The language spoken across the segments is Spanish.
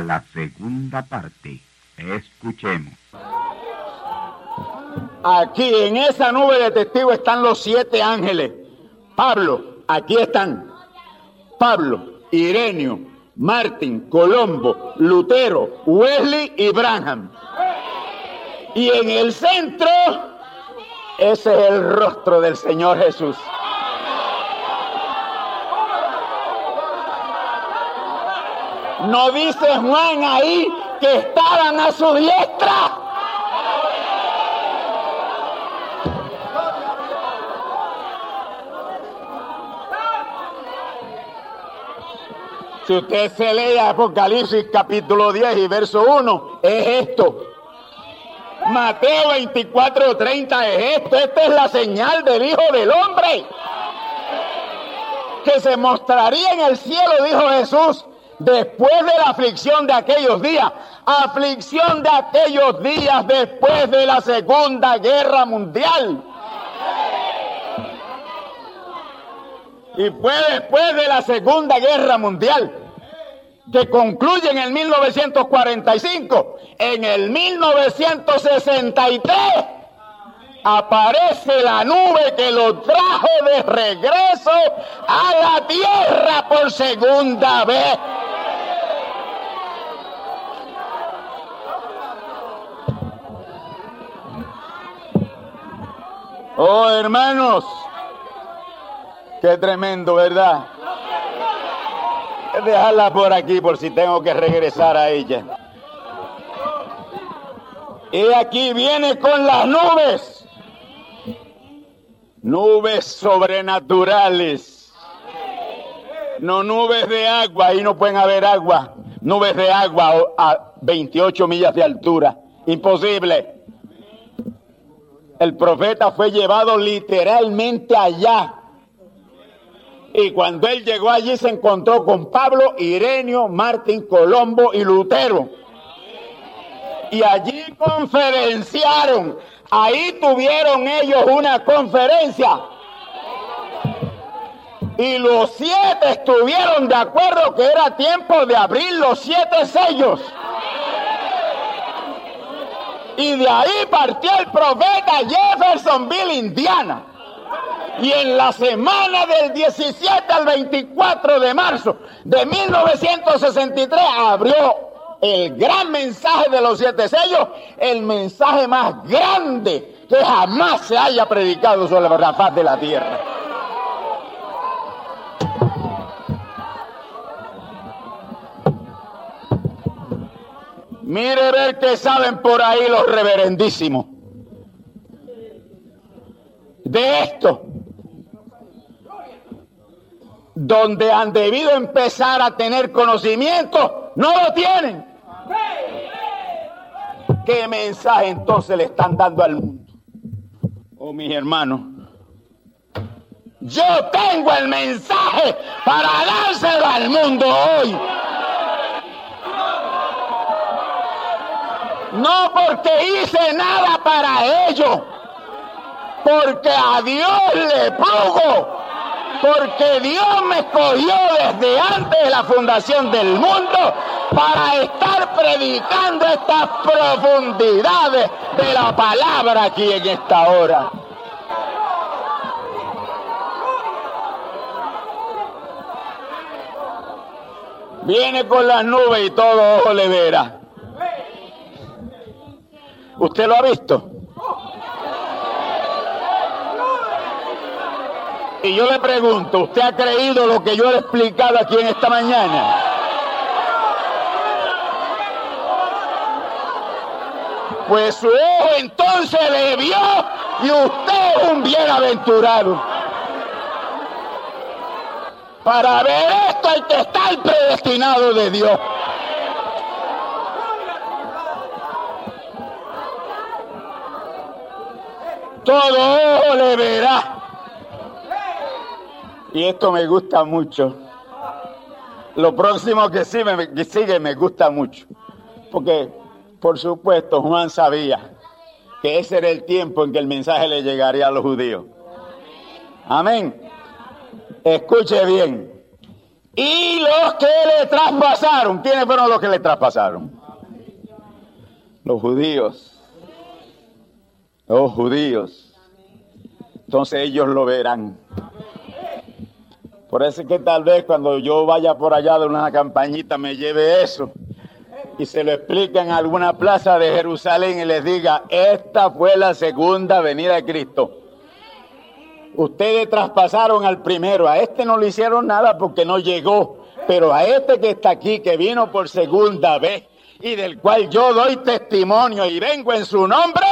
La segunda parte. Escuchemos. Aquí en esa nube de testigos están los siete ángeles. Pablo, aquí están. Pablo, Irenio, Martín, Colombo, Lutero, Wesley y Branham. Y en el centro, ese es el rostro del Señor Jesús. ¿No dice Juan ahí que estaban a su diestra? Si usted se lee Apocalipsis capítulo 10 y verso 1, es esto. Mateo 24, 30 es esto. Esta es la señal del Hijo del Hombre. Que se mostraría en el cielo, dijo Jesús, después de la aflicción de aquellos días. Aflicción de aquellos días después de la Segunda Guerra Mundial. Y fue después de la Segunda Guerra Mundial, que concluye en el 1945. En el 1963 aparece la nube que lo trajo de regreso a la tierra por segunda vez. Oh, hermanos, qué tremendo, ¿verdad? Dejarla por aquí por si tengo que regresar a ella. Y aquí viene con las nubes. Nubes sobrenaturales. No nubes de agua, ahí no pueden haber agua. Nubes de agua a 28 millas de altura. Imposible. El profeta fue llevado literalmente allá. Y cuando él llegó allí se encontró con Pablo, Irenio, Martín, Colombo y Lutero. Y allí conferenciaron. Ahí tuvieron ellos una conferencia. Y los siete estuvieron de acuerdo que era tiempo de abrir los siete sellos. Y de ahí partió el profeta Jeffersonville, Indiana. Y en la semana del 17 al 24 de marzo de 1963 abrió el gran mensaje de los siete sellos, el mensaje más grande que jamás se haya predicado sobre la faz de la tierra. Mire ver qué saben por ahí los reverendísimos. De esto. Donde han debido empezar a tener conocimiento, no lo tienen. ¿Qué mensaje entonces le están dando al mundo? Oh, mis hermanos, yo tengo el mensaje para dárselo al mundo hoy. No porque hice nada para ello, porque a Dios le pongo, porque Dios me escogió desde antes de la fundación del mundo para estar predicando estas profundidades de la palabra aquí en esta hora. Viene con las nubes y todo ojo le verá. ¿Usted lo ha visto? Y yo le pregunto, ¿usted ha creído lo que yo le he explicado aquí en esta mañana? Pues su ojo entonces le vio y usted es un bienaventurado. Para ver esto hay que estar predestinado de Dios. Todo ojo le verá. Y esto me gusta mucho. Lo próximo que, sigue me gusta mucho. Porque, por supuesto, Juan sabía que ese era el tiempo en que el mensaje le llegaría a los judíos. Amén. Escuche bien. Y los que le traspasaron, ¿quiénes fueron los que le traspasaron? Los judíos. Los judíos. Entonces ellos lo verán. Por eso es que tal vez cuando yo vaya por allá de una campañita me lleve eso y se lo explique en alguna plaza de Jerusalén y les diga, esta fue la segunda venida de Cristo. Ustedes traspasaron al primero, a este no le hicieron nada porque no llegó, pero a este que está aquí, que vino por segunda vez y del cual yo doy testimonio y vengo en su nombre.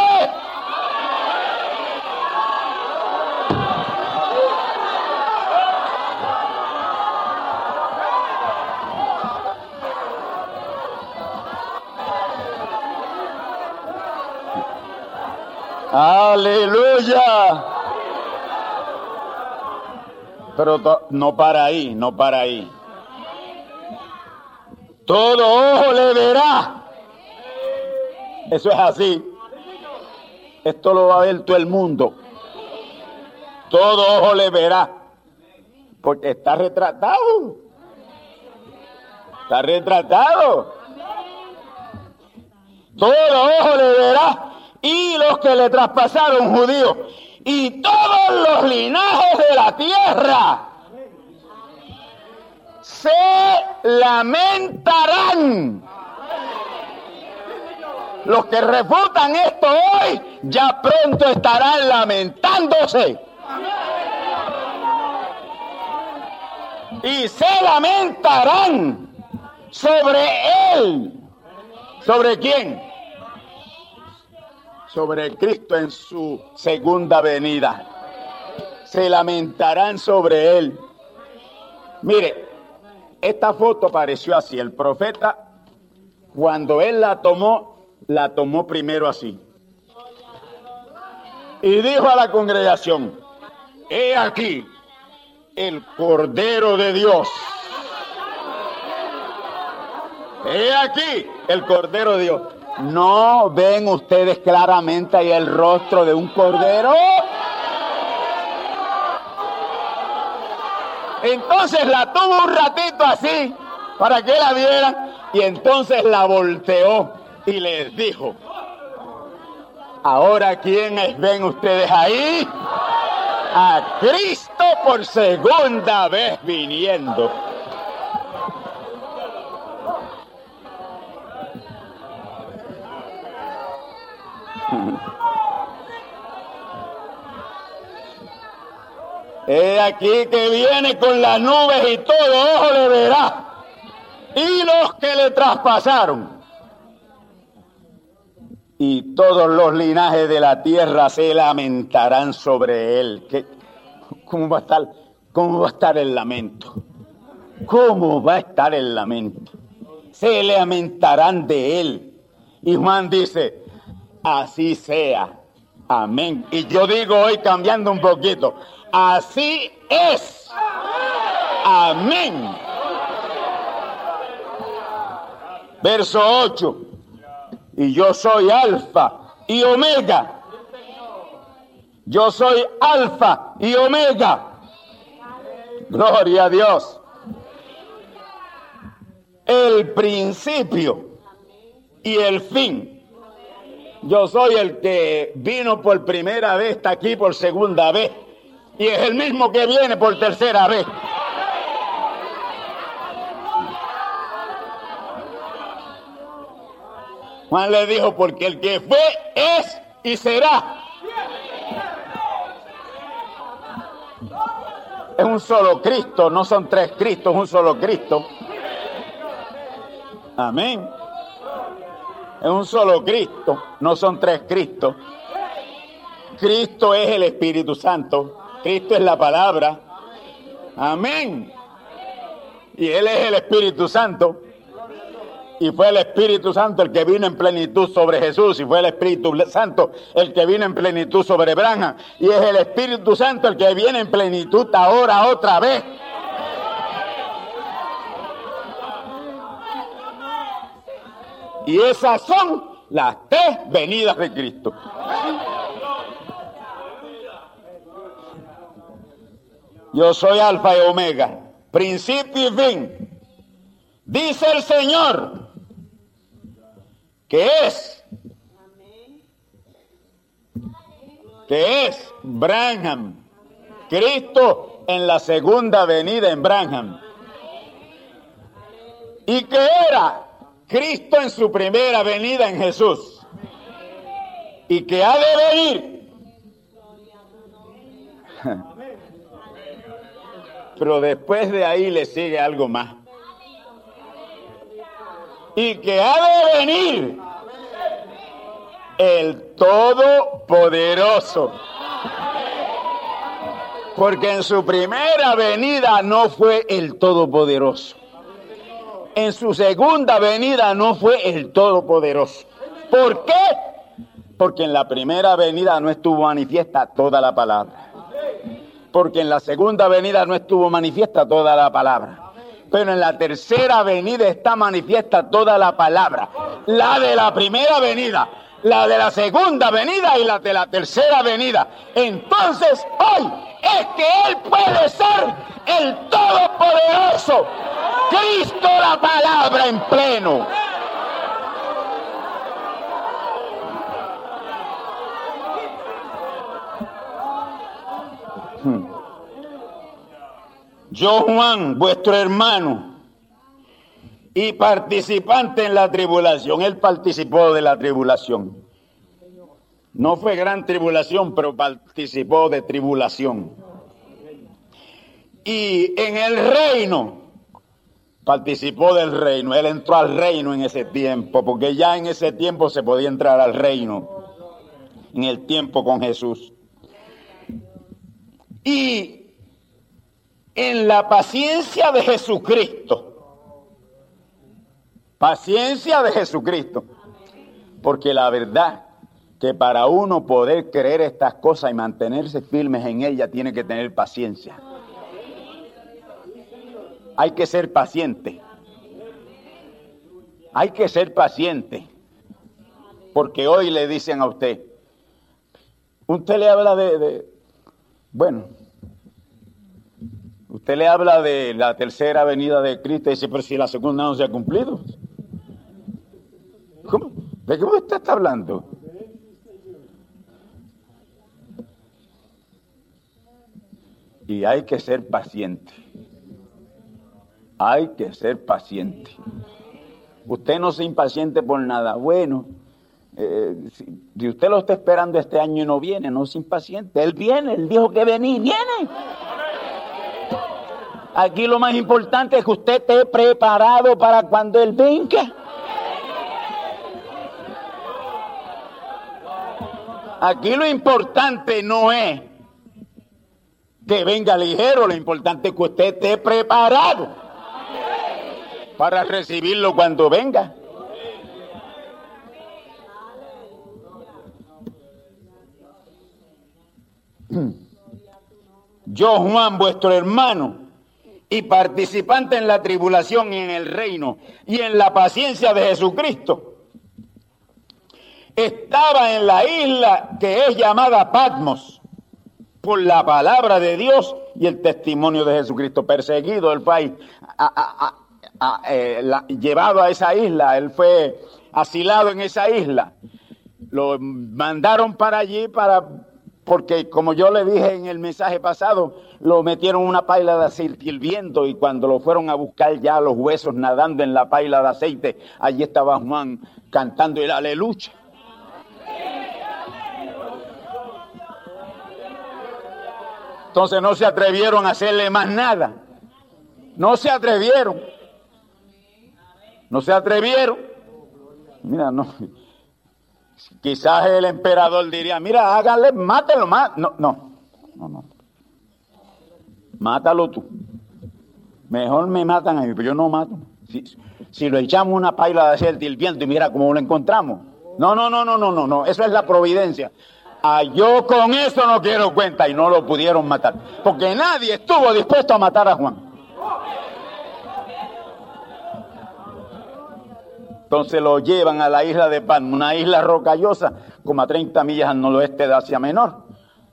Aleluya. Pero no para ahí, no para ahí. Todo ojo le verá. Eso es así. Esto lo va a ver todo el mundo. Todo ojo le verá. Porque está retratado. Está retratado. Todo ojo le verá. Y los que le traspasaron judíos y todos los linajes de la tierra se lamentarán. Los que refutan esto hoy ya pronto estarán lamentándose. Y se lamentarán sobre él. ¿Sobre quién? Sobre Cristo en su segunda venida. Se lamentarán sobre él. Mire, esta foto pareció así. El profeta, cuando él la tomó, la tomó primero así. Y dijo a la congregación, he aquí el Cordero de Dios. He aquí el Cordero de Dios ¿No ven ustedes claramente ahí el rostro de un cordero? Entonces la tuvo un ratito así para que la vieran y entonces la volteó y les dijo, ahora quiénes ven ustedes ahí? A Cristo por segunda vez viniendo. He aquí que viene con las nubes y todo ojo le verá. Y los que le traspasaron. Y todos los linajes de la tierra se lamentarán sobre él. ¿Cómo va a estar? ¿cómo va a estar el lamento? ¿Cómo va a estar el lamento? Se lamentarán de él. Y Juan dice, así sea. Amén. Y yo digo hoy cambiando un poquito, así es. Amén. Verso 8. Y yo soy alfa y omega. Yo soy alfa y omega. Gloria a Dios. El principio y el fin. Yo soy el que vino por primera vez, está aquí por segunda vez. Y es el mismo que viene por tercera vez. Juan le dijo, porque el que fue es y será. Es un solo Cristo, no son tres Cristos, es un solo Cristo. Amén. Es un solo Cristo, no son tres Cristos. Cristo es el Espíritu Santo, Cristo es la palabra. Amén. Y Él es el Espíritu Santo. Y fue el Espíritu Santo el que vino en plenitud sobre Jesús. Y fue el Espíritu Santo el que vino en plenitud sobre Abraham. Y es el Espíritu Santo el que viene en plenitud ahora otra vez. Y esas son las tres venidas de Cristo. Yo soy alfa y omega, principio y fin. Dice el Señor que es, que es Branham, Cristo en la segunda venida en Branham. Y que era Cristo en su primera venida en Jesús. Y que ha de venir. Pero después de ahí le sigue algo más y que ha de venir el Todopoderoso. Porque en su primera venida no fue el Todopoderoso. En su segunda venida no fue el Todopoderoso. ¿Por qué? Porque en la primera venida no estuvo manifiesta toda la palabra. Porque en la segunda venida no estuvo manifiesta toda la palabra pero en la tercera venida está manifiesta toda la palabra. La de la primera venida, la de la segunda venida y la de la tercera venida. Entonces hoy es que Él puede ser el Todopoderoso. Cristo la palabra en pleno. Yo, Juan, vuestro hermano y participante en la tribulación, él participó de la tribulación. No fue gran tribulación, pero participó de tribulación. Y en el reino, participó del reino. Él entró al reino en ese tiempo, porque ya en ese tiempo se podía entrar al reino, en el tiempo con Jesús. Y en la paciencia de Jesucristo. Paciencia de Jesucristo. Porque la verdad que para uno poder creer estas cosas y mantenerse firmes en ellas tiene que tener paciencia. Hay que ser paciente. Hay que ser paciente. Porque hoy le dicen a usted, usted le habla de, de bueno, Usted le habla de la tercera venida de Cristo y dice, pero si la segunda no se ha cumplido. ¿De qué usted está hablando? Y hay que ser paciente. Hay que ser paciente. Usted no se impaciente por nada. Bueno, eh, si, usted lo está esperando este año y no viene, no se impaciente. Él viene, él dijo que venía, viene. Aquí lo más importante es que usted esté preparado para cuando Él venga. Aquí lo importante no es que venga ligero, lo importante es que usted esté preparado para recibirlo cuando venga. Yo, Juan, vuestro hermano, y participante en la tribulación y en el reino y en la paciencia de Jesucristo, estaba en la isla que es llamada Patmos por la palabra de Dios y el testimonio de Jesucristo, perseguido el país, eh, llevado a esa isla, él fue asilado en esa isla. Lo mandaron para allí para porque como yo le dije en el mensaje pasado, lo metieron en una paila de aceite hirviendo y cuando lo fueron a buscar ya los huesos nadando en la paila de aceite, allí estaba Juan cantando el aleluya. Entonces no se atrevieron a hacerle más nada. No se atrevieron. No se atrevieron. Mira, no. Quizás el emperador diría, mira, hágale, mátelo, más. No, no, no, no. Mátalo tú. Mejor me matan a mí, pero yo no mato. Si, lo echamos una paila de aceite el viento y mira cómo lo encontramos. No, no, no, no, no, no, no. Eso es la providencia. Ah, yo con eso no quiero cuenta y no lo pudieron matar. Porque nadie estuvo dispuesto a matar a Juan. Entonces lo llevan a la isla de Pan, una isla rocallosa como a 30 millas al noroeste de Asia Menor,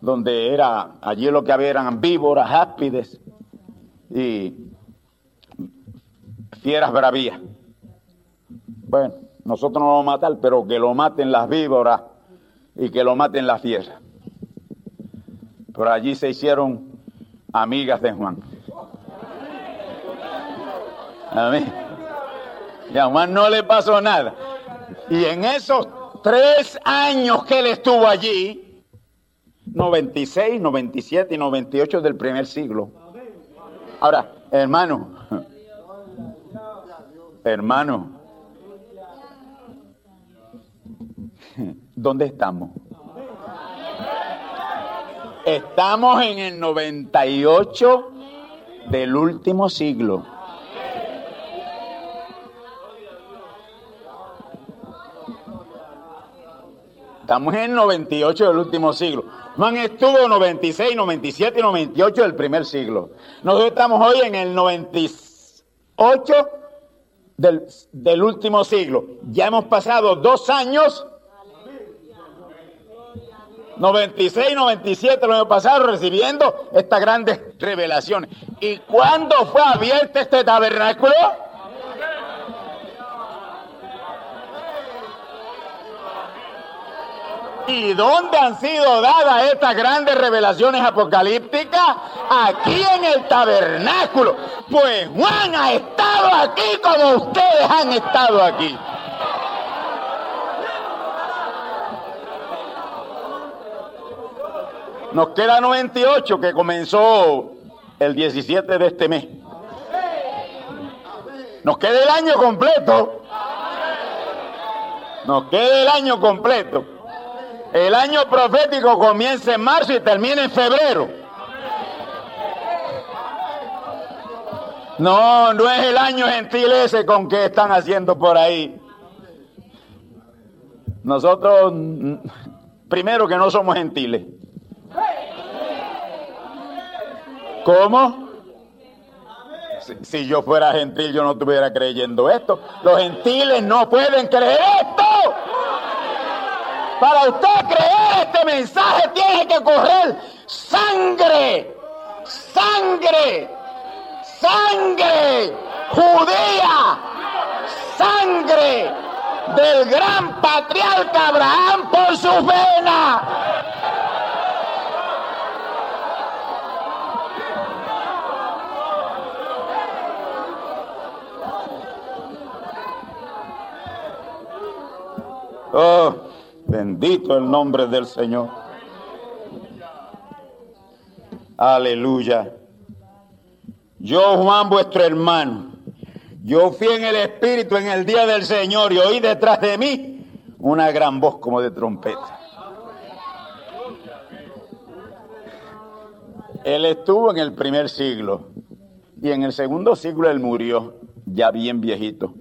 donde era, allí lo que había eran víboras, áspides y fieras bravías. Bueno, nosotros no lo vamos a matar, pero que lo maten las víboras y que lo maten las fieras. Por allí se hicieron amigas de Juan. Amén. Y a Juan no le pasó nada. Y en esos tres años que él estuvo allí, 96, 97 y 98 del primer siglo. Ahora, hermano, hermano, ¿dónde estamos? Estamos en el 98 del último siglo. Estamos en el 98 del último siglo. Juan estuvo 96, 97 y 98 del primer siglo. Nosotros estamos hoy en el 98 del, del último siglo. Ya hemos pasado dos años 96, 97 lo hemos pasado recibiendo estas grandes revelaciones. ¿Y cuándo fue abierto este tabernáculo? ¿Y dónde han sido dadas estas grandes revelaciones apocalípticas? Aquí en el tabernáculo. Pues Juan ha estado aquí como ustedes han estado aquí. Nos queda 98 que comenzó el 17 de este mes. Nos queda el año completo. Nos queda el año completo. El año profético comienza en marzo y termina en febrero. No, no es el año gentil ese con que están haciendo por ahí. Nosotros, mm, primero que no somos gentiles. ¿Cómo? Si, si, yo fuera gentil, yo no estuviera creyendo esto. Los gentiles no pueden creer esto. Para usted creer este mensaje tiene que correr sangre, sangre, sangre judía, sangre del gran patriarca Abraham por su vena. Oh. Bendito el nombre del Señor. Aleluya. Yo, Juan, vuestro hermano, yo fui en el Espíritu en el día del Señor y oí detrás de mí una gran voz como de trompeta. Él estuvo en el primer siglo y en el segundo siglo él murió, ya bien viejito.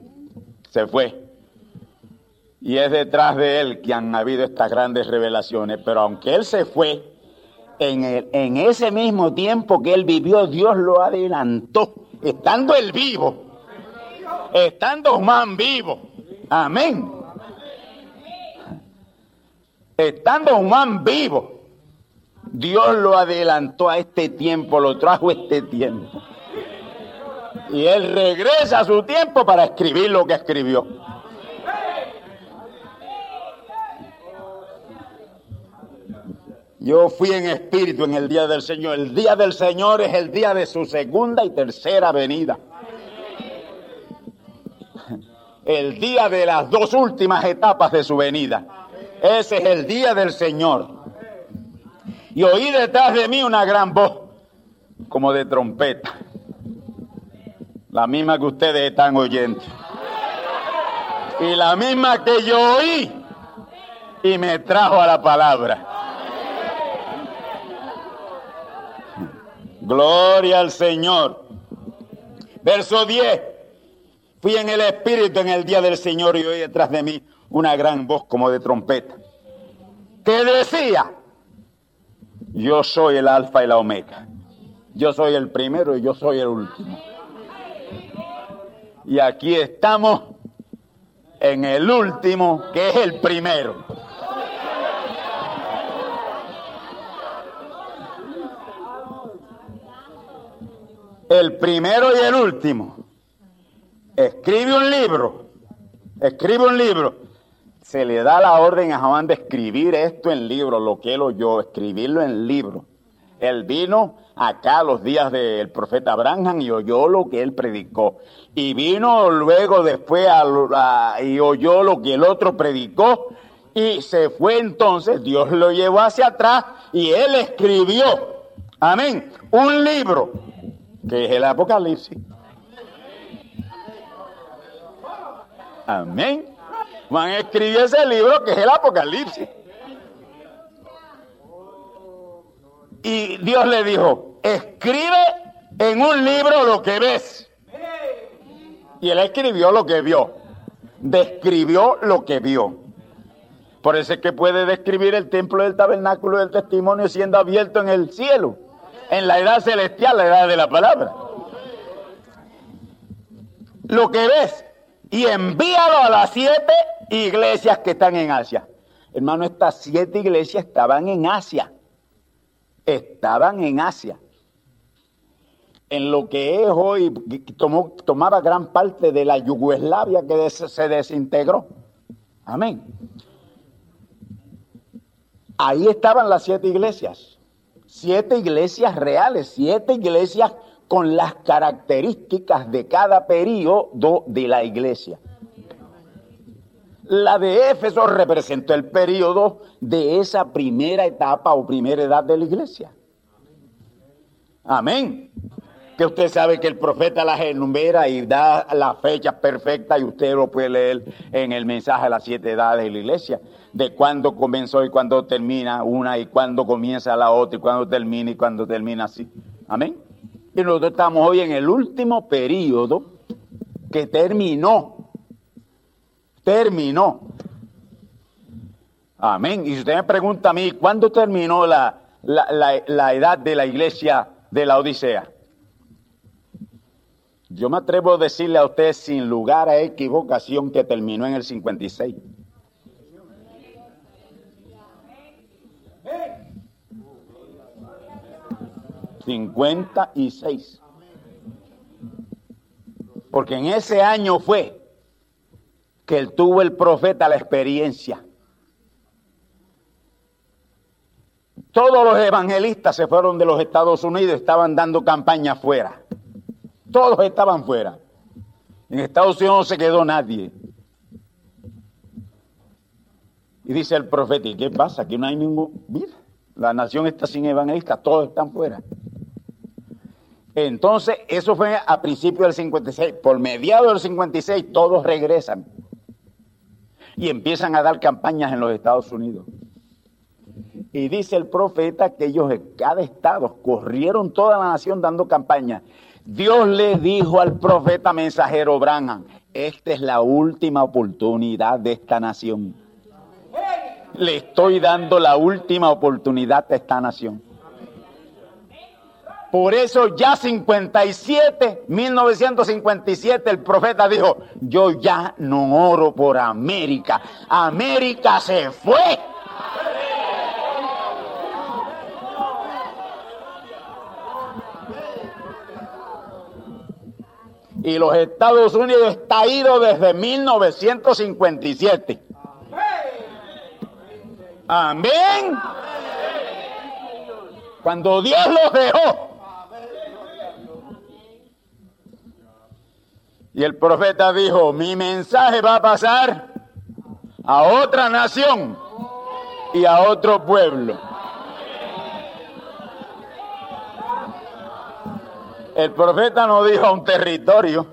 Se fue. Y es detrás de él que han habido estas grandes revelaciones. Pero aunque él se fue, en, el, en ese mismo tiempo que él vivió, Dios lo adelantó, estando él vivo, estando Juan vivo. Amén. Estando Juan vivo, Dios lo adelantó a este tiempo, lo trajo a este tiempo. Y él regresa a su tiempo para escribir lo que escribió. Yo fui en espíritu en el día del Señor. El día del Señor es el día de su segunda y tercera venida. El día de las dos últimas etapas de su venida. Ese es el día del Señor. Y oí detrás de mí una gran voz, como de trompeta. La misma que ustedes están oyendo. Y la misma que yo oí y me trajo a la palabra. Gloria al Señor. Verso 10. Fui en el Espíritu en el día del Señor y oí detrás de mí una gran voz como de trompeta. Que decía, yo soy el alfa y la omega. Yo soy el primero y yo soy el último. Y aquí estamos en el último, que es el primero. El primero y el último, escribe un libro, escribe un libro, se le da la orden a Juan de escribir esto en libro, lo que él oyó, escribirlo en libro. Él vino acá los días del profeta Abraham y oyó lo que él predicó. Y vino luego después y oyó lo que el otro predicó. Y se fue entonces, Dios lo llevó hacia atrás y él escribió, amén, un libro que es el Apocalipsis. Amén. Juan escribió ese libro que es el Apocalipsis. Y Dios le dijo, escribe en un libro lo que ves. Y él escribió lo que vio. Describió lo que vio. Por eso es que puede describir el templo del tabernáculo del testimonio siendo abierto en el cielo en la edad celestial, la edad de la palabra. Lo que ves y envíalo a las siete iglesias que están en Asia. Hermano, estas siete iglesias estaban en Asia. Estaban en Asia. En lo que es hoy, tomó, tomaba gran parte de la Yugoslavia que se desintegró. Amén. Ahí estaban las siete iglesias siete iglesias reales, siete iglesias con las características de cada periodo de la iglesia. La de Éfeso representó el periodo de esa primera etapa o primera edad de la iglesia. Amén. Que usted sabe que el profeta las enumera y da las fechas perfectas y usted lo puede leer en el mensaje de las siete edades de la iglesia de cuándo comenzó y cuándo termina una y cuándo comienza la otra y cuándo termina y cuándo termina así. Amén. Y nosotros estamos hoy en el último periodo que terminó. Terminó. Amén. Y si usted me pregunta a mí, ¿cuándo terminó la, la, la edad de la iglesia de la Odisea? Yo me atrevo a decirle a usted sin lugar a equivocación que terminó en el 56. 56. Porque en ese año fue que él tuvo el profeta la experiencia. Todos los evangelistas se fueron de los Estados Unidos, estaban dando campaña fuera. Todos estaban fuera. En Estados Unidos no se quedó nadie. Y dice el profeta, ¿y qué pasa? Aquí no hay ningún... Mira, la nación está sin evangelistas, todos están fuera. Entonces, eso fue a principios del 56. Por mediados del 56, todos regresan y empiezan a dar campañas en los Estados Unidos. Y dice el profeta que ellos en cada estado corrieron toda la nación dando campaña. Dios le dijo al profeta mensajero Branham, esta es la última oportunidad de esta nación. Le estoy dando la última oportunidad a esta nación. Por eso ya 57, 1957, el profeta dijo, yo ya no oro por América. América se fue. Y los Estados Unidos está ido desde 1957. Amén. Cuando Dios los dejó. Y el profeta dijo, mi mensaje va a pasar a otra nación y a otro pueblo. El profeta no dijo un territorio.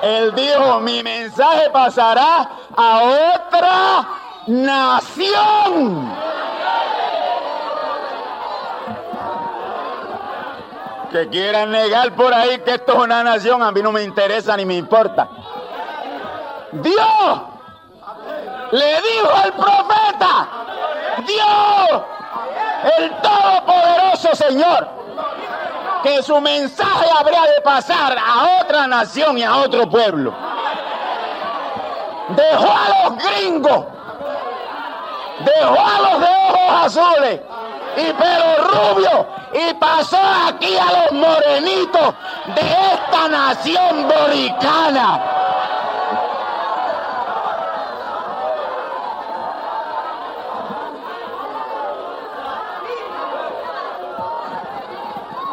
Él dijo, mi mensaje pasará a otra nación. Que quieran negar por ahí que esto es una nación, a mí no me interesa ni me importa. Dios le dijo al profeta, Dios, el Todopoderoso Señor, que su mensaje habría de pasar a otra nación y a otro pueblo. Dejó a los gringos dejó a los de ojos azules y pelo rubio y pasó aquí a los morenitos de esta nación boricana.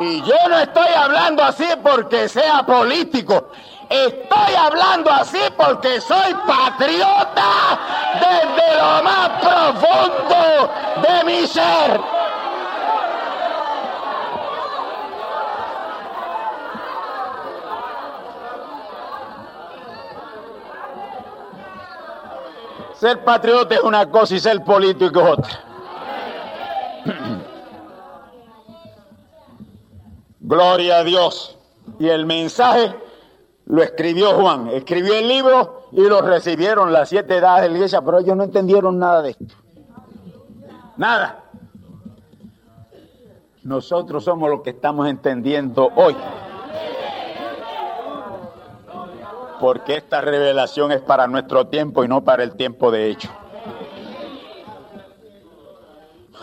Y yo no estoy hablando así porque sea político. Estoy hablando así porque soy patriota desde lo más profundo de mi ser. Ser patriota es una cosa y ser político es otra. Gloria a Dios. Y el mensaje lo escribió Juan, escribió el libro y lo recibieron las siete edades de la iglesia, pero ellos no entendieron nada de esto. Nada. Nosotros somos los que estamos entendiendo hoy. Porque esta revelación es para nuestro tiempo y no para el tiempo de hecho.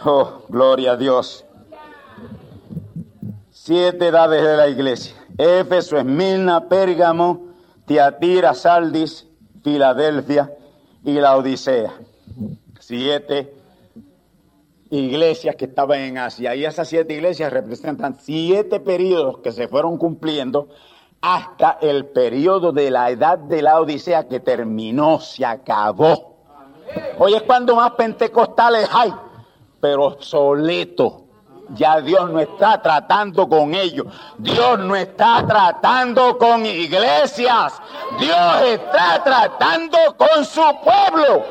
Oh, gloria a Dios. Siete edades de la iglesia. Éfeso, Esmirna, Pérgamo, Tiatira, Saldis, Filadelfia y la Odisea. Siete iglesias que estaban en Asia. Y esas siete iglesias representan siete periodos que se fueron cumpliendo hasta el periodo de la edad de la Odisea que terminó, se acabó. Hoy es cuando más pentecostales hay, pero obsoleto ya Dios no está tratando con ellos. Dios no está tratando con iglesias. Dios está tratando con su pueblo.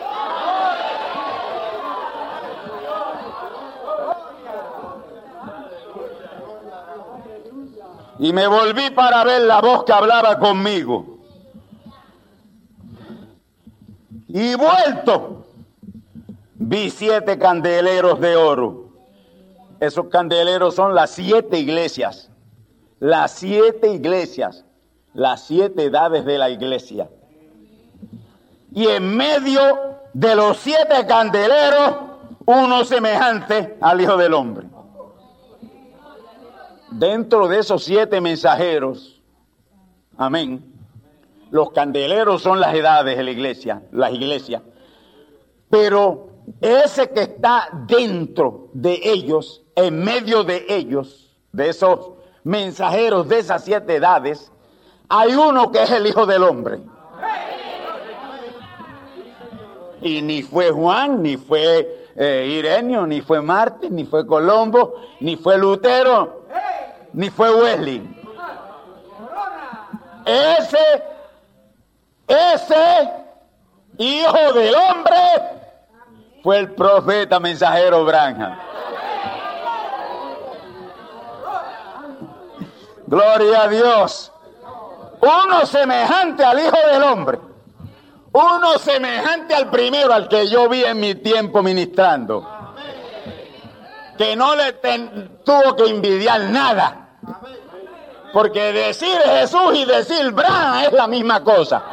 Y me volví para ver la voz que hablaba conmigo. Y vuelto, vi siete candeleros de oro esos candeleros son las siete iglesias. Las siete iglesias. Las siete edades de la iglesia. Y en medio de los siete candeleros, uno semejante al Hijo del Hombre. Dentro de esos siete mensajeros, amén, los candeleros son las edades de la iglesia, las iglesias. Pero ese que está dentro de ellos en medio de ellos, de esos mensajeros de esas siete edades, hay uno que es el Hijo del Hombre. Y ni fue Juan, ni fue eh, Irenio, ni fue Martín, ni fue Colombo, ni fue Lutero, ni fue Wesley. ese, ese hijo del hombre fue el profeta mensajero Branham. Gloria a Dios. Uno semejante al Hijo del Hombre. Uno semejante al primero, al que yo vi en mi tiempo ministrando. Que no le tuvo que envidiar nada. Porque decir Jesús y decir Branham es la misma cosa.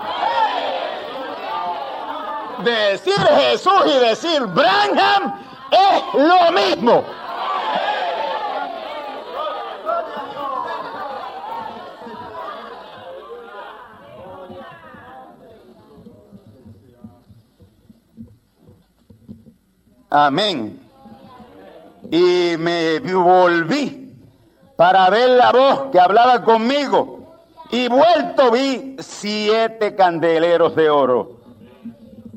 Decir Jesús y decir Branham es lo mismo. Amén. Y me volví para ver la voz que hablaba conmigo. Y vuelto vi siete candeleros de oro.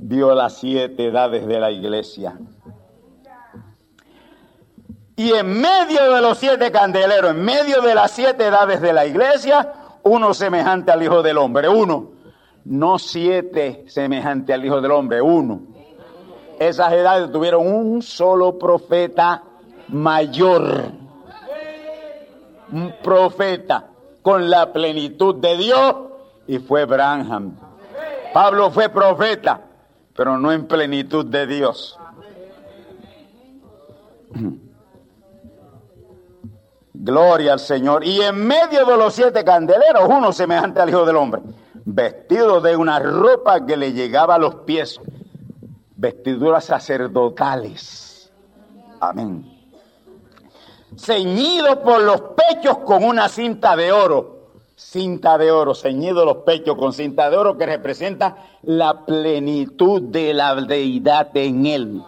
Vio las siete edades de la iglesia. Y en medio de los siete candeleros, en medio de las siete edades de la iglesia, uno semejante al Hijo del Hombre, uno. No siete semejante al Hijo del Hombre, uno esas edades tuvieron un solo profeta mayor. Un profeta con la plenitud de Dios y fue Branham. Pablo fue profeta, pero no en plenitud de Dios. Gloria al Señor. Y en medio de los siete candeleros, uno semejante al Hijo del Hombre, vestido de una ropa que le llegaba a los pies vestiduras sacerdotales. Amén. Ceñido por los pechos con una cinta de oro. Cinta de oro, ceñido los pechos con cinta de oro que representa la plenitud de la deidad en él.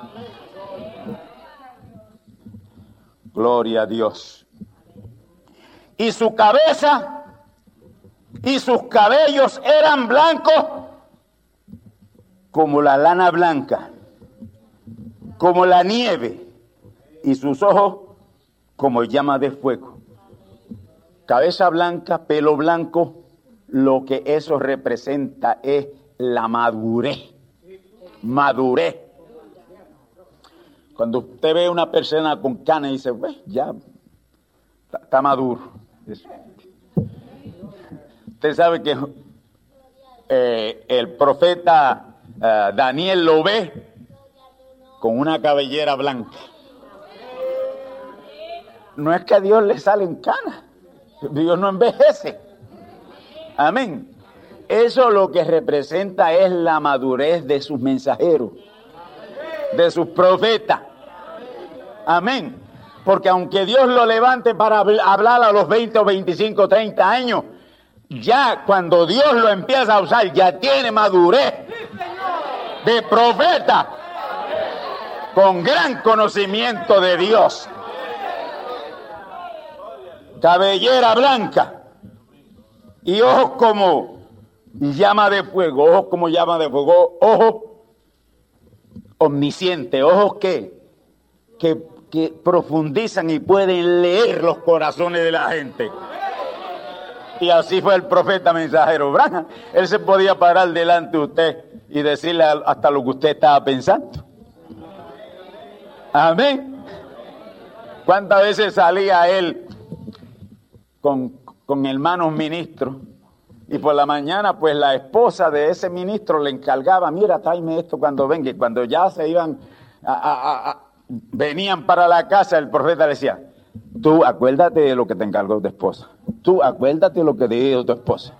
Gloria a Dios. Y su cabeza y sus cabellos eran blancos como la lana blanca, como la nieve, y sus ojos como llama de fuego. Cabeza blanca, pelo blanco, lo que eso representa es la madurez. Madurez. Cuando usted ve una persona con cana y dice, pues ya está maduro. Usted sabe que eh, el profeta eh, Daniel lo ve con una cabellera blanca. No es que a Dios le salen canas, Dios no envejece. Amén. Eso lo que representa es la madurez de sus mensajeros, de sus profetas. Amén. Porque aunque Dios lo levante para hablar a los 20 o 25, 30 años, ya cuando Dios lo empieza a usar, ya tiene madurez de profeta con gran conocimiento de Dios. Cabellera blanca y ojos como llama de fuego, ojos como llama de fuego, ojos omniscientes, ojos que, que, profundizan y pueden leer los corazones de la gente. Y así fue el profeta mensajero Branham. Él se podía parar delante de usted y decirle hasta lo que usted estaba pensando. Amén. ¿Cuántas veces salía él con, con hermanos ministros? Y por la mañana, pues la esposa de ese ministro le encargaba, mira, tráeme esto cuando venga. Y cuando ya se iban, venían para la casa, el profeta le decía, tú acuérdate de lo que te encargó tu esposa. Tú acuérdate de lo que te dijo tu esposa.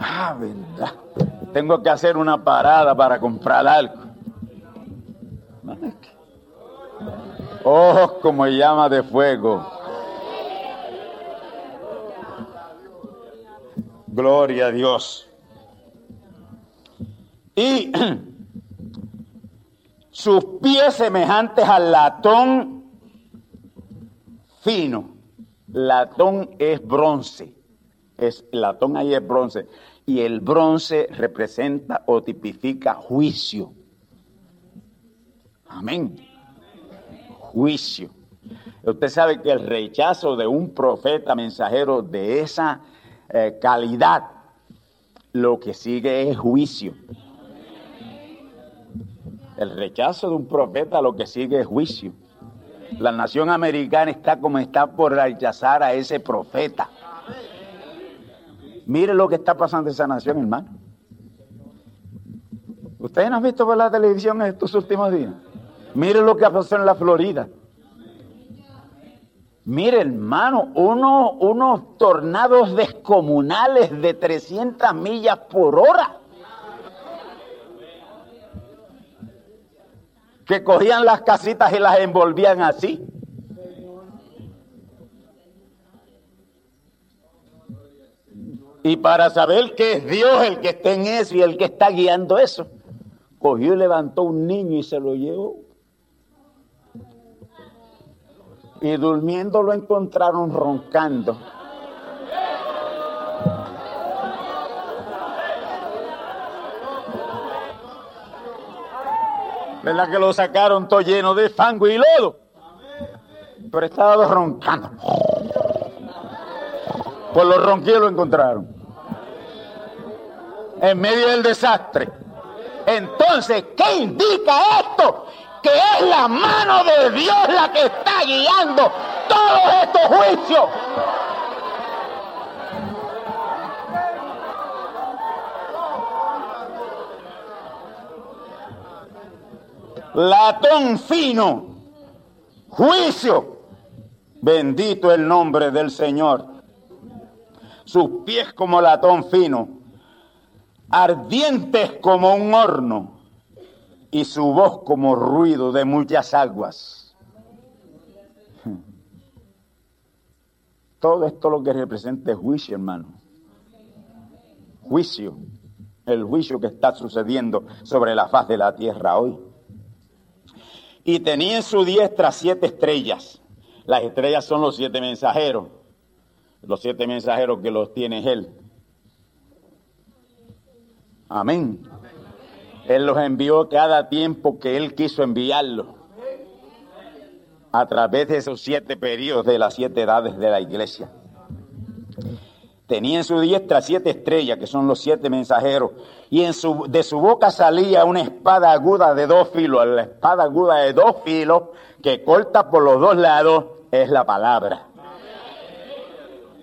Ah, verdad. Tengo que hacer una parada para comprar algo. Ojos como llama de fuego. Gloria a Dios. Y sus pies semejantes al latón fino. Latón es bronce. Es, latón ahí es bronce y el bronce representa o tipifica juicio. Amén. Juicio. Usted sabe que el rechazo de un profeta mensajero de esa eh, calidad. Lo que sigue es juicio. El rechazo de un profeta lo que sigue es juicio. La nación americana está como está por rechazar a ese profeta. Mire lo que está pasando en esa nación, hermano. ¿Ustedes no han visto por la televisión estos últimos días? Mire lo que pasó en la Florida. Mire, hermano, unos, tornados descomunales de 300 millas por hora. Que cogían las casitas y las envolvían así. Y para saber que es Dios el que está en eso y el que está guiando eso, cogió y levantó un niño y se lo llevó. Y durmiendo lo encontraron roncando. ¿Verdad que lo sacaron todo lleno de fango y lodo? Pero estaba roncando. Por los ronquidos lo encontraron. En medio del desastre. Entonces, ¿qué indica esto? Que es la mano de Dios la que guiando todos estos juicios. Latón fino, juicio. Bendito el nombre del Señor. Sus pies como latón fino, ardientes como un horno, y su voz como ruido de muchas aguas. Todo esto lo que representa es juicio, hermano. Juicio. El juicio que está sucediendo sobre la faz de la tierra hoy. Y tenía en su diestra siete estrellas. Las estrellas son los siete mensajeros. Los siete mensajeros que los tiene él. Amén. Él los envió cada tiempo que Él quiso enviarlos. A través de esos siete periodos de las siete edades de la iglesia. Tenía en su diestra siete estrellas, que son los siete mensajeros, y en su, de su boca salía una espada aguda de dos filos. La espada aguda de dos filos, que corta por los dos lados, es la palabra.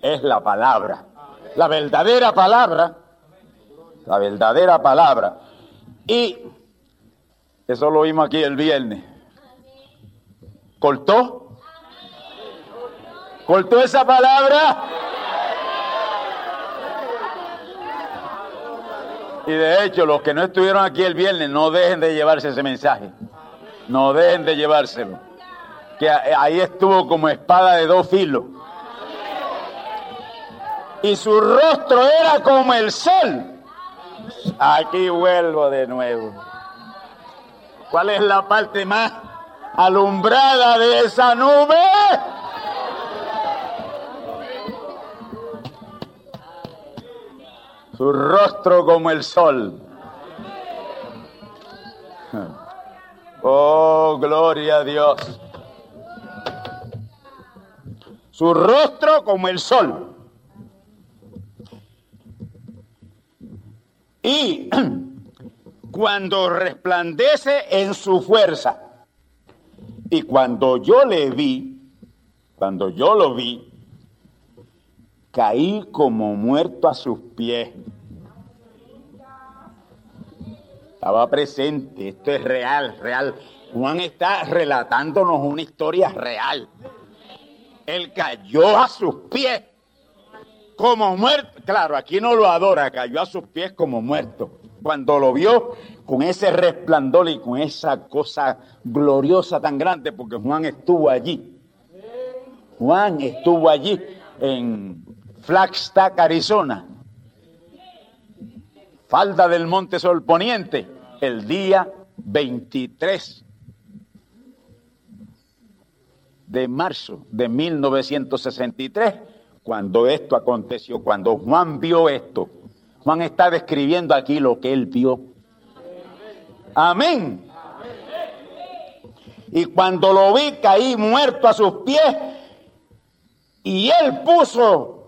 Es la palabra. La verdadera palabra. La verdadera palabra. Y eso lo vimos aquí el viernes. ¿Cortó? ¿Cortó esa palabra? Y de hecho, los que no estuvieron aquí el viernes, no dejen de llevarse ese mensaje. No dejen de llevárselo. Que ahí estuvo como espada de dos filos. Y su rostro era como el sol. Aquí vuelvo de nuevo. ¿Cuál es la parte más alumbrada de esa nube? Su rostro como el sol. Oh, gloria a Dios. Su rostro como el sol. Y cuando resplandece en su fuerza, y cuando yo le vi, cuando yo lo vi, caí como muerto a sus pies. Estaba presente, esto es real, real. Juan está relatándonos una historia real. Él cayó a sus pies como muerto. Claro, aquí no lo adora, cayó a sus pies como muerto. Cuando lo vio con ese resplandor y con esa cosa gloriosa tan grande, porque Juan estuvo allí. Juan estuvo allí en Flagstaff, Arizona. Falda del Monte Sol Poniente, el día 23 de marzo de 1963 cuando esto aconteció, cuando Juan vio esto. Juan está describiendo aquí lo que él vio. Amén. Y cuando lo vi caí muerto a sus pies y él puso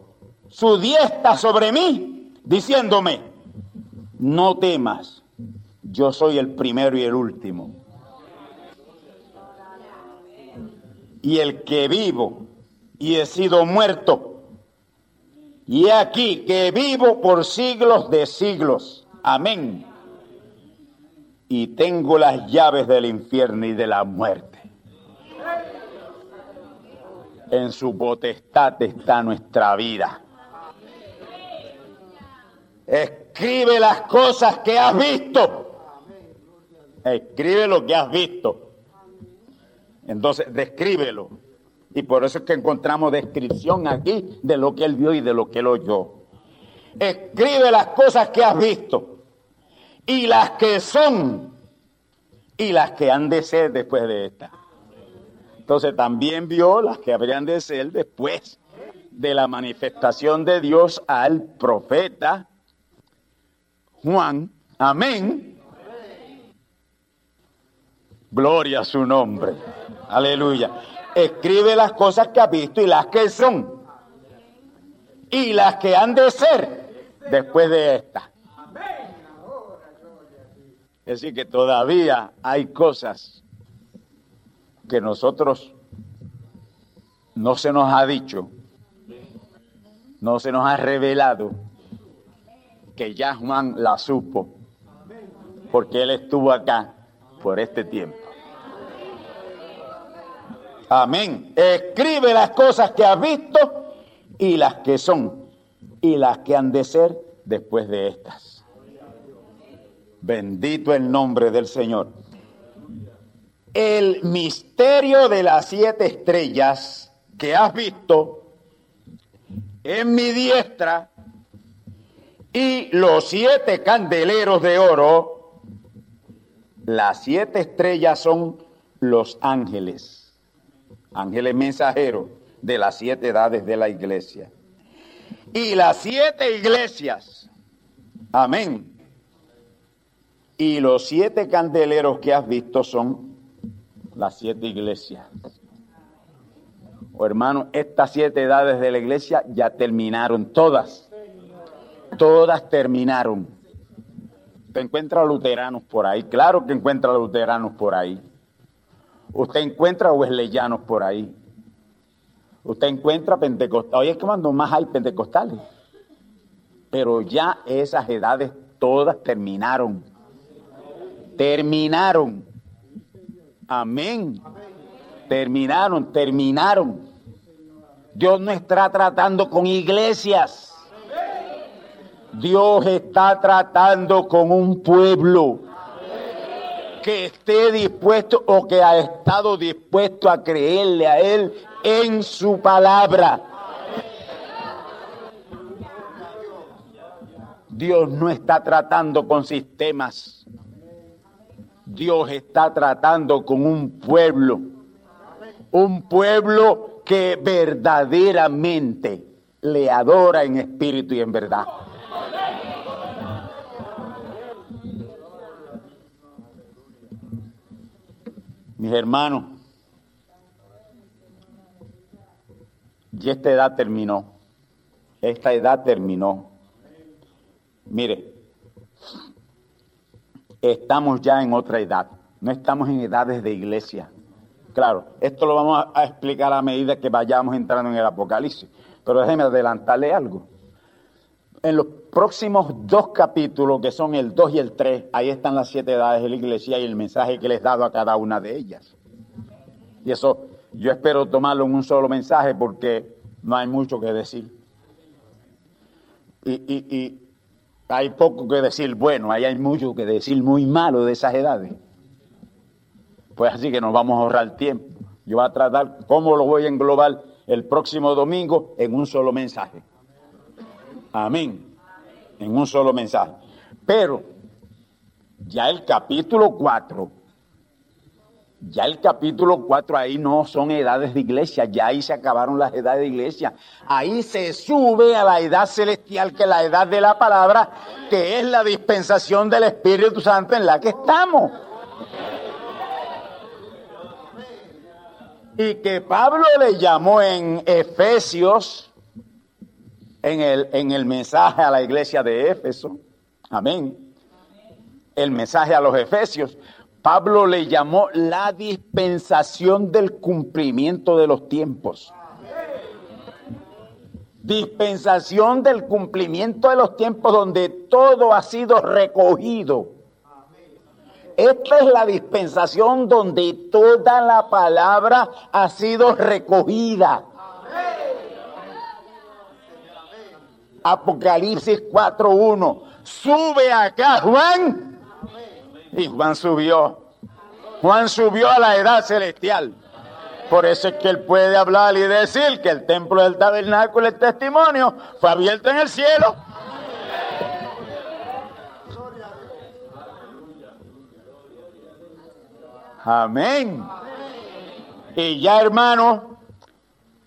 su diestra sobre mí, diciéndome, no temas, yo soy el primero y el último. Y el que vivo y he sido muerto. Y aquí que vivo por siglos de siglos. Amén. Y tengo las llaves del infierno y de la muerte. En su potestad está nuestra vida. Escribe las cosas que has visto. Escribe lo que has visto. Entonces, descríbelo. Y por eso es que encontramos descripción aquí de lo que él vio y de lo que él oyó. Escribe las cosas que has visto y las que son y las que han de ser después de esta. Entonces también vio las que habrían de ser después de la manifestación de Dios al profeta Juan. Amén. Gloria a su nombre. Aleluya. Escribe las cosas que has visto y las que son. Y las que han de ser después de esta. Es decir, que todavía hay cosas que nosotros no se nos ha dicho, no se nos ha revelado, que ya Juan la supo, porque él estuvo acá por este tiempo. Amén. Escribe las cosas que has visto y las que son y las que han de ser después de estas. Bendito el nombre del Señor el misterio de las siete estrellas que has visto en mi diestra y los siete candeleros de oro, las siete estrellas son los ángeles, ángeles mensajeros de las siete edades de la iglesia. Y las siete iglesias, amén. Y los siete candeleros que has visto son las siete iglesias. Oh, hermano, estas siete edades de la iglesia ya terminaron todas. Todas terminaron. Usted encuentra luteranos por ahí, claro que encuentra luteranos por ahí. Usted encuentra wesleyanos por ahí. Usted encuentra pentecostales. Oye, es que cuando más hay pentecostales. Pero ya esas edades todas terminaron. Terminaron. Amén. Terminaron, terminaron. Dios no está tratando con iglesias. Dios está tratando con un pueblo que esté dispuesto o que ha estado dispuesto a creerle a Él en su palabra. Dios no está tratando con sistemas. Dios está tratando con un pueblo, un pueblo que verdaderamente le adora en espíritu y en verdad. Mis hermanos, y esta edad terminó, esta edad terminó. Mire, estamos ya en otra edad, no estamos en edades de iglesia. Claro, esto lo vamos a explicar a medida que vayamos entrando en el Apocalipsis, pero déjeme adelantarle algo. En los próximos dos capítulos, que son el 2 y el 3, ahí están las siete edades de la iglesia y el mensaje que les he dado a cada una de ellas. Y eso yo espero tomarlo en un solo mensaje porque no hay mucho que decir. Y, y, y hay poco que decir bueno, ahí hay mucho que decir muy malo de esas edades. Pues así que nos vamos a ahorrar tiempo. Yo voy a tratar cómo lo voy a englobar el próximo domingo en un solo mensaje. Amén. En un solo mensaje. Pero ya el capítulo 4 ya el capítulo 4 ahí no son edades de iglesia, ya ahí se acabaron las edades de iglesia. Ahí se sube a la edad celestial, que es la edad de la palabra, que es la dispensación del Espíritu Santo en la que estamos. Y que Pablo le llamó en Efesios en el, en el mensaje a la iglesia de Éfeso. Amén. El mensaje a los Efesios. Pablo le llamó la dispensación del cumplimiento de los tiempos. Dispensación del cumplimiento de los tiempos donde todo ha sido recogido. Esta es la dispensación donde toda la palabra ha sido recogida. Apocalipsis 4.1. Sube acá, Juan. Y Juan subió. Juan subió a la edad celestial. Por eso es que él puede hablar y decir que el templo del tabernáculo, el testimonio, fue abierto en el cielo. Amén. Y ya hermano,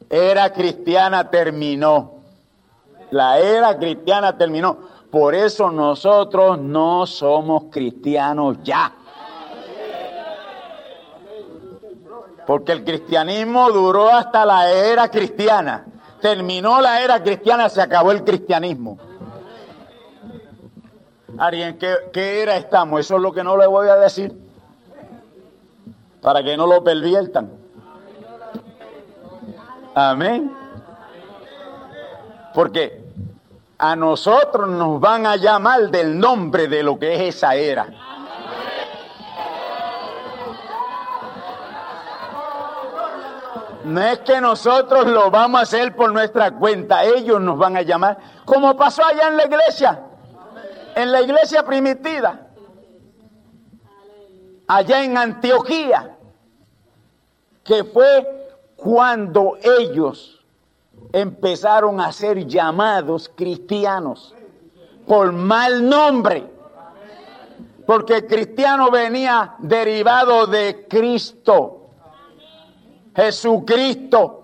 era cristiana terminó. La era cristiana terminó. Por eso nosotros no somos cristianos ya. Porque el cristianismo duró hasta la era cristiana. Terminó la era cristiana, se acabó el cristianismo. Alguien, ¿qué, ¿qué era estamos? Eso es lo que no le voy a decir. Para que no lo perviertan. Amén. Porque a nosotros nos van a llamar del nombre de lo que es esa era. No es que nosotros lo vamos a hacer por nuestra cuenta, ellos nos van a llamar, como pasó allá en la iglesia, en la iglesia primitiva, allá en Antioquía, que fue cuando ellos empezaron a ser llamados cristianos por mal nombre, porque cristiano venía derivado de Cristo. Jesucristo.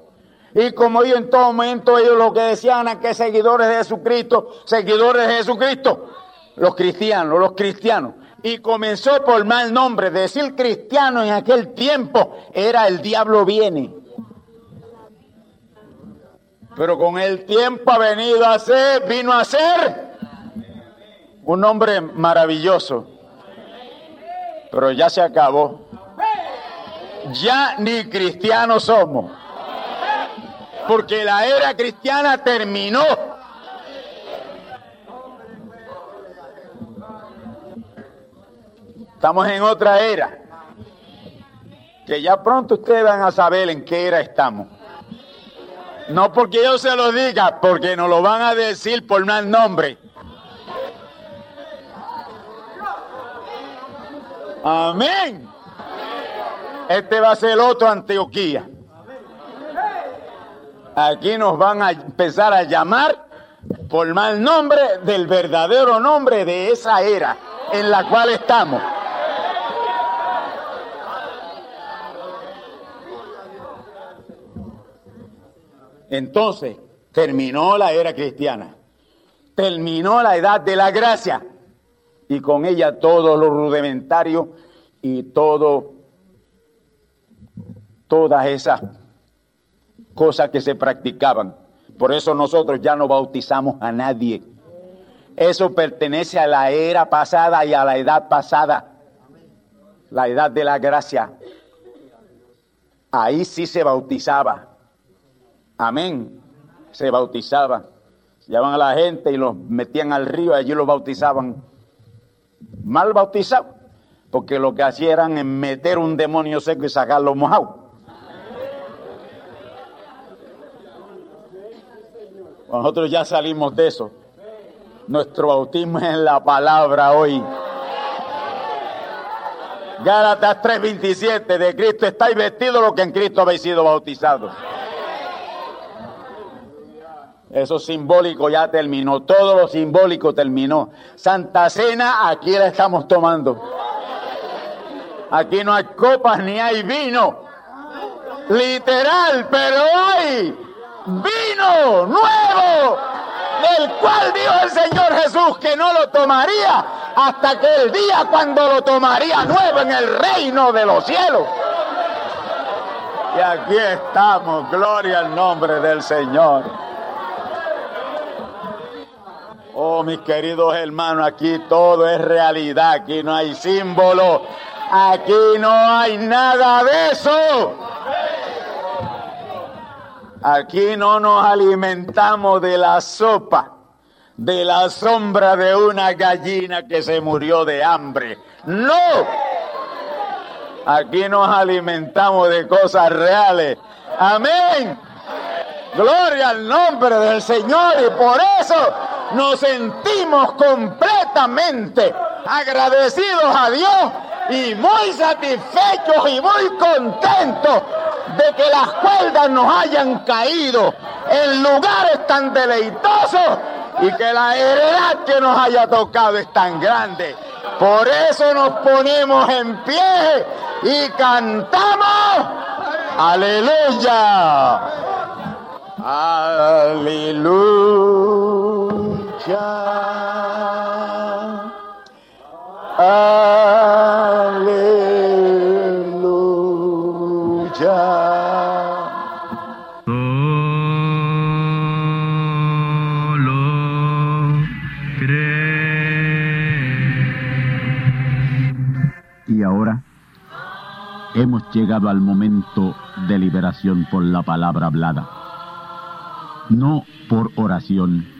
Y como ellos en todo momento, ellos lo que decían es que seguidores de Jesucristo, seguidores de Jesucristo, los cristianos, los cristianos. Y comenzó por mal nombre, decir cristiano en aquel tiempo era el diablo viene. Pero con el tiempo ha venido a ser, vino a ser un hombre maravilloso. Pero ya se acabó ya ni cristianos somos. Porque la era cristiana terminó. Estamos en otra era. Que ya pronto ustedes van a saber en qué era estamos. No porque yo se lo diga, porque nos lo van a decir por mal nombre. Amén. Este va a ser el otro Antioquía. Aquí nos van a empezar a llamar por mal nombre del verdadero nombre de esa era en la cual estamos. Entonces, terminó la era cristiana, terminó la edad de la gracia y con ella todo lo rudimentario y todo todas esas cosas que se practicaban. Por eso nosotros ya no bautizamos a nadie. Eso pertenece a la era pasada y a la edad pasada. La edad de la gracia. Ahí sí se bautizaba. Amén. Se bautizaba. Llevaban a la gente y los metían al río allí los bautizaban. Mal bautizados. Porque lo que hacían era meter un demonio seco y sacarlo mojado. Nosotros ya salimos de eso. Nuestro bautismo es en la palabra hoy. Gálatas 3:27 de Cristo estáis vestidos lo que en Cristo habéis sido bautizados. Eso simbólico ya terminó, todo lo simbólico terminó. Santa Cena aquí la estamos tomando. Aquí no hay copas ni hay vino. Literal, pero hay vino nuevo, del cual dijo el Señor Jesús que no lo tomaría hasta que el día cuando lo tomaría nuevo en el reino de los cielos. Y aquí estamos, gloria al nombre del Señor. Oh, mis queridos hermanos, aquí todo es realidad, aquí no hay símbolo, aquí no hay nada de eso. Aquí no nos alimentamos de la sopa, de la sombra de una gallina que se murió de hambre. No. Aquí nos alimentamos de cosas reales. Amén. Gloria al nombre del Señor y por eso nos sentimos completamente agradecidos a Dios y muy satisfechos y muy contentos de que las cuerdas nos hayan caído en lugares tan deleitosos y que la heredad que nos haya tocado es tan grande. Por eso nos ponemos en pie y cantamos. Aleluya. Aleluya. Aleluya. Solo Y ahora hemos llegado al momento de liberación por la palabra hablada. No por oración.